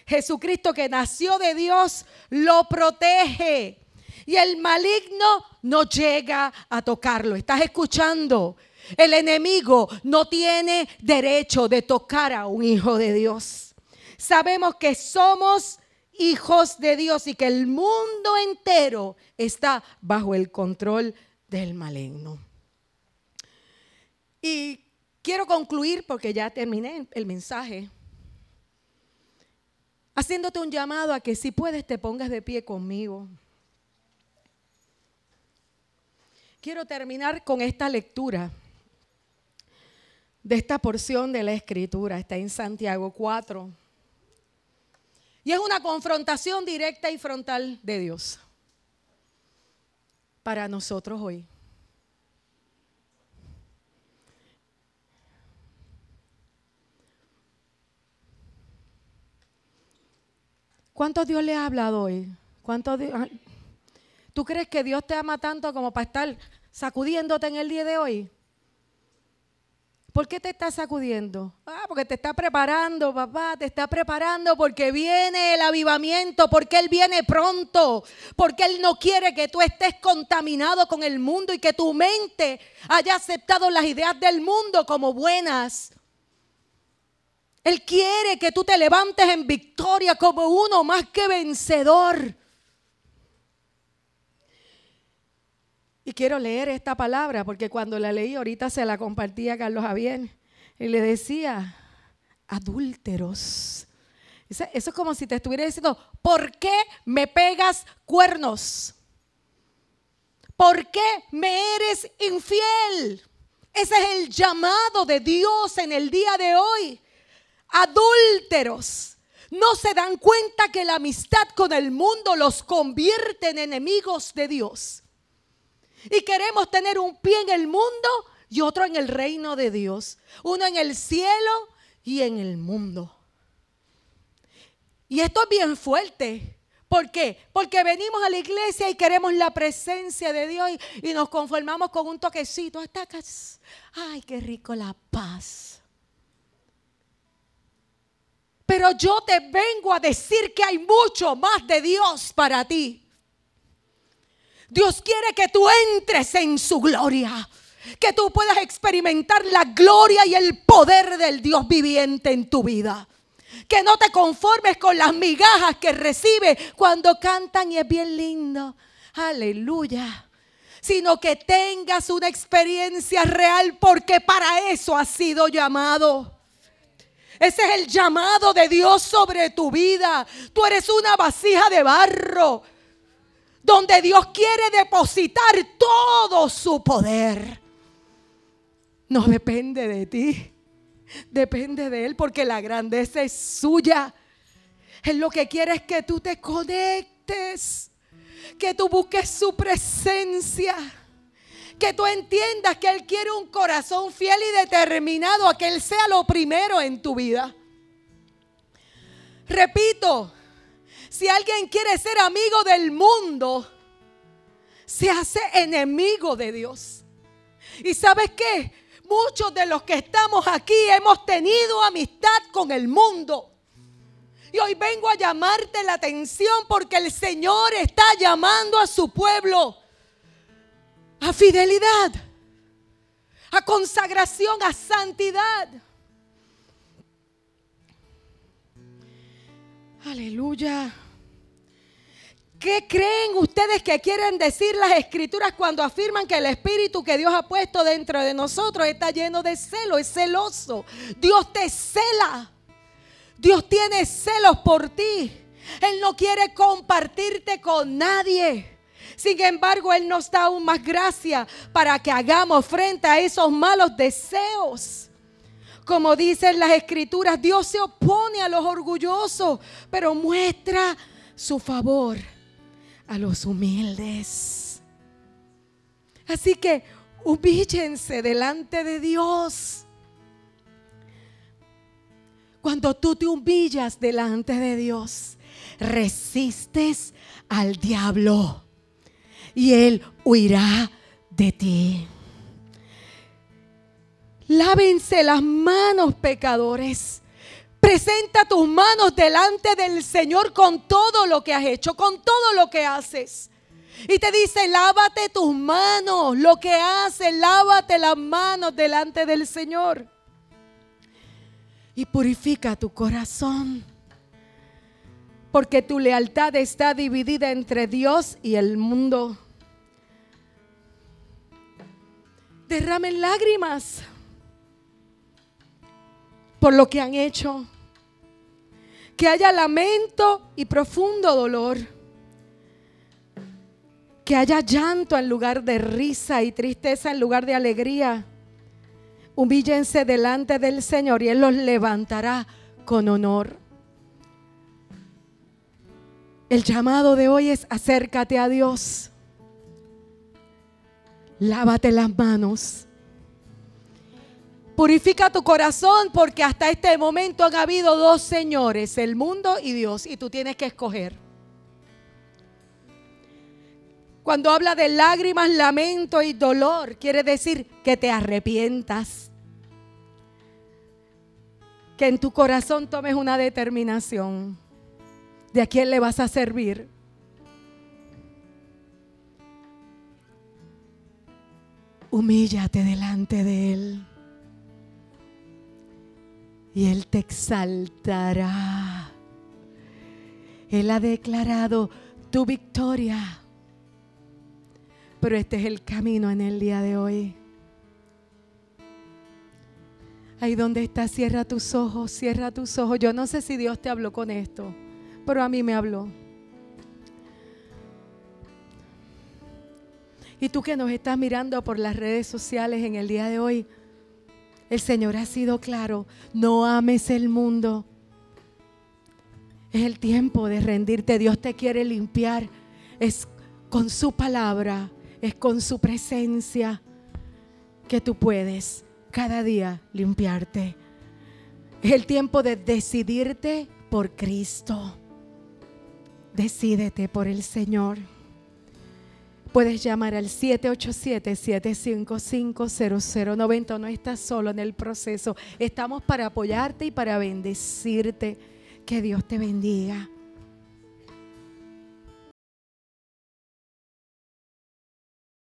Jesucristo que nació de Dios lo protege. Y el maligno no llega a tocarlo. ¿Estás escuchando? El enemigo no tiene derecho de tocar a un hijo de Dios. Sabemos que somos hijos de Dios y que el mundo entero está bajo el control del maligno. Y quiero concluir porque ya terminé el mensaje. Haciéndote un llamado a que si puedes te pongas de pie conmigo. Quiero terminar con esta lectura de esta porción de la escritura. Está en Santiago 4 y es una confrontación directa y frontal de Dios para nosotros hoy. ¿Cuánto Dios le ha hablado hoy? ¿Cuánto ah, ¿Tú crees que Dios te ama tanto como para estar sacudiéndote en el día de hoy? ¿Por qué te está sacudiendo? Ah, porque te está preparando, papá, te está preparando porque viene el avivamiento, porque Él viene pronto, porque Él no quiere que tú estés contaminado con el mundo y que tu mente haya aceptado las ideas del mundo como buenas. Él quiere que tú te levantes en victoria como uno más que vencedor. Y quiero leer esta palabra porque cuando la leí ahorita se la compartía Carlos Javier y le decía, adúlteros. Eso es como si te estuviera diciendo, ¿por qué me pegas cuernos? ¿Por qué me eres infiel? Ese es el llamado de Dios en el día de hoy. Adúlteros. No se dan cuenta que la amistad con el mundo los convierte en enemigos de Dios. Y queremos tener un pie en el mundo y otro en el reino de Dios. Uno en el cielo y en el mundo. Y esto es bien fuerte. ¿Por qué? Porque venimos a la iglesia y queremos la presencia de Dios y, nos conformamos con un toquecito. Ay, qué rico la paz. Pero yo te vengo a decir que hay mucho más de Dios para ti. Dios quiere que tú entres en su gloria. Que tú puedas experimentar la gloria y el poder del Dios viviente en tu vida. Que no te conformes con las migajas que recibe cuando cantan y es bien lindo. Aleluya. Sino que tengas una experiencia real porque para eso has sido llamado. Ese es el llamado de Dios sobre tu vida. Tú eres una vasija de barro donde Dios quiere depositar todo su poder. No depende de ti, depende de Él porque la grandeza es suya. Él lo que quiere es que tú te conectes, que tú busques su presencia, Que tú entiendas que Él quiere un corazón fiel y determinado a que Él sea lo primero en tu vida. Repito, si alguien quiere ser amigo del mundo, se hace enemigo de Dios. ¿Y sabes qué? Muchos de los que estamos aquí hemos tenido amistad con el mundo. Y hoy vengo a llamarte la atención porque el Señor está llamando a su pueblo a fidelidad, a consagración, a santidad. Aleluya. ¿Qué creen ustedes que quieren decir las escrituras cuando afirman que el espíritu que Dios ha puesto dentro de nosotros está lleno de celo, es celoso? Dios te cela. Dios tiene celos por ti. Él no quiere compartirte con nadie. Sin embargo, Él nos da aún más gracia para que hagamos frente a esos malos deseos. Como dicen las escrituras, Dios se opone a los orgullosos, pero muestra su favor a los humildes. Así que humíllense delante de Dios. Cuando tú te humillas delante de Dios, resistes al diablo y él huirá de ti. Lávense las manos, pecadores. Presenta tus manos delante del Señor con todo lo que has hecho, con todo lo que haces. Y te dice, lávate tus manos, lo que haces, lávate las manos delante del Señor. Y purifica tu corazón. Porque tu lealtad está dividida entre Dios y el mundo. Derramen lágrimas por lo que han hecho que haya lamento y profundo dolor. Que haya llanto en lugar de risa y tristeza en lugar de alegría. Humíllense delante del Señor y Él los levantará con honor. El llamado de hoy es acércate a Dios. Lávate las manos Purifica tu corazón porque hasta este momento han habido dos señores, el mundo y Dios, y tú tienes que escoger. Cuando habla de lágrimas, lamento y dolor, quiere decir que te arrepientas. Que en tu corazón tomes una determinación de a quién le vas a servir. Humíllate delante de Él y Él te exaltará. Él ha declarado tu victoria. Pero este es el camino en el día de hoy. Ahí donde está, cierra tus ojos, cierra tus ojos. Yo no sé si Dios te habló con esto, pero a mí me habló. Y tú que nos estás mirando por las redes sociales en el día de hoy, el Señor ha sido claro, no ames el mundo. Es el tiempo de rendirte. Dios te quiere limpiar. Es con su palabra, es con su presencia que tú puedes cada día limpiarte. Es el tiempo de decidirte por Cristo. Decídete por el Señor. Puedes llamar al 787-755-0090. No estás solo en el proceso. Estamos para apoyarte y para bendecirte. Que Dios te bendiga.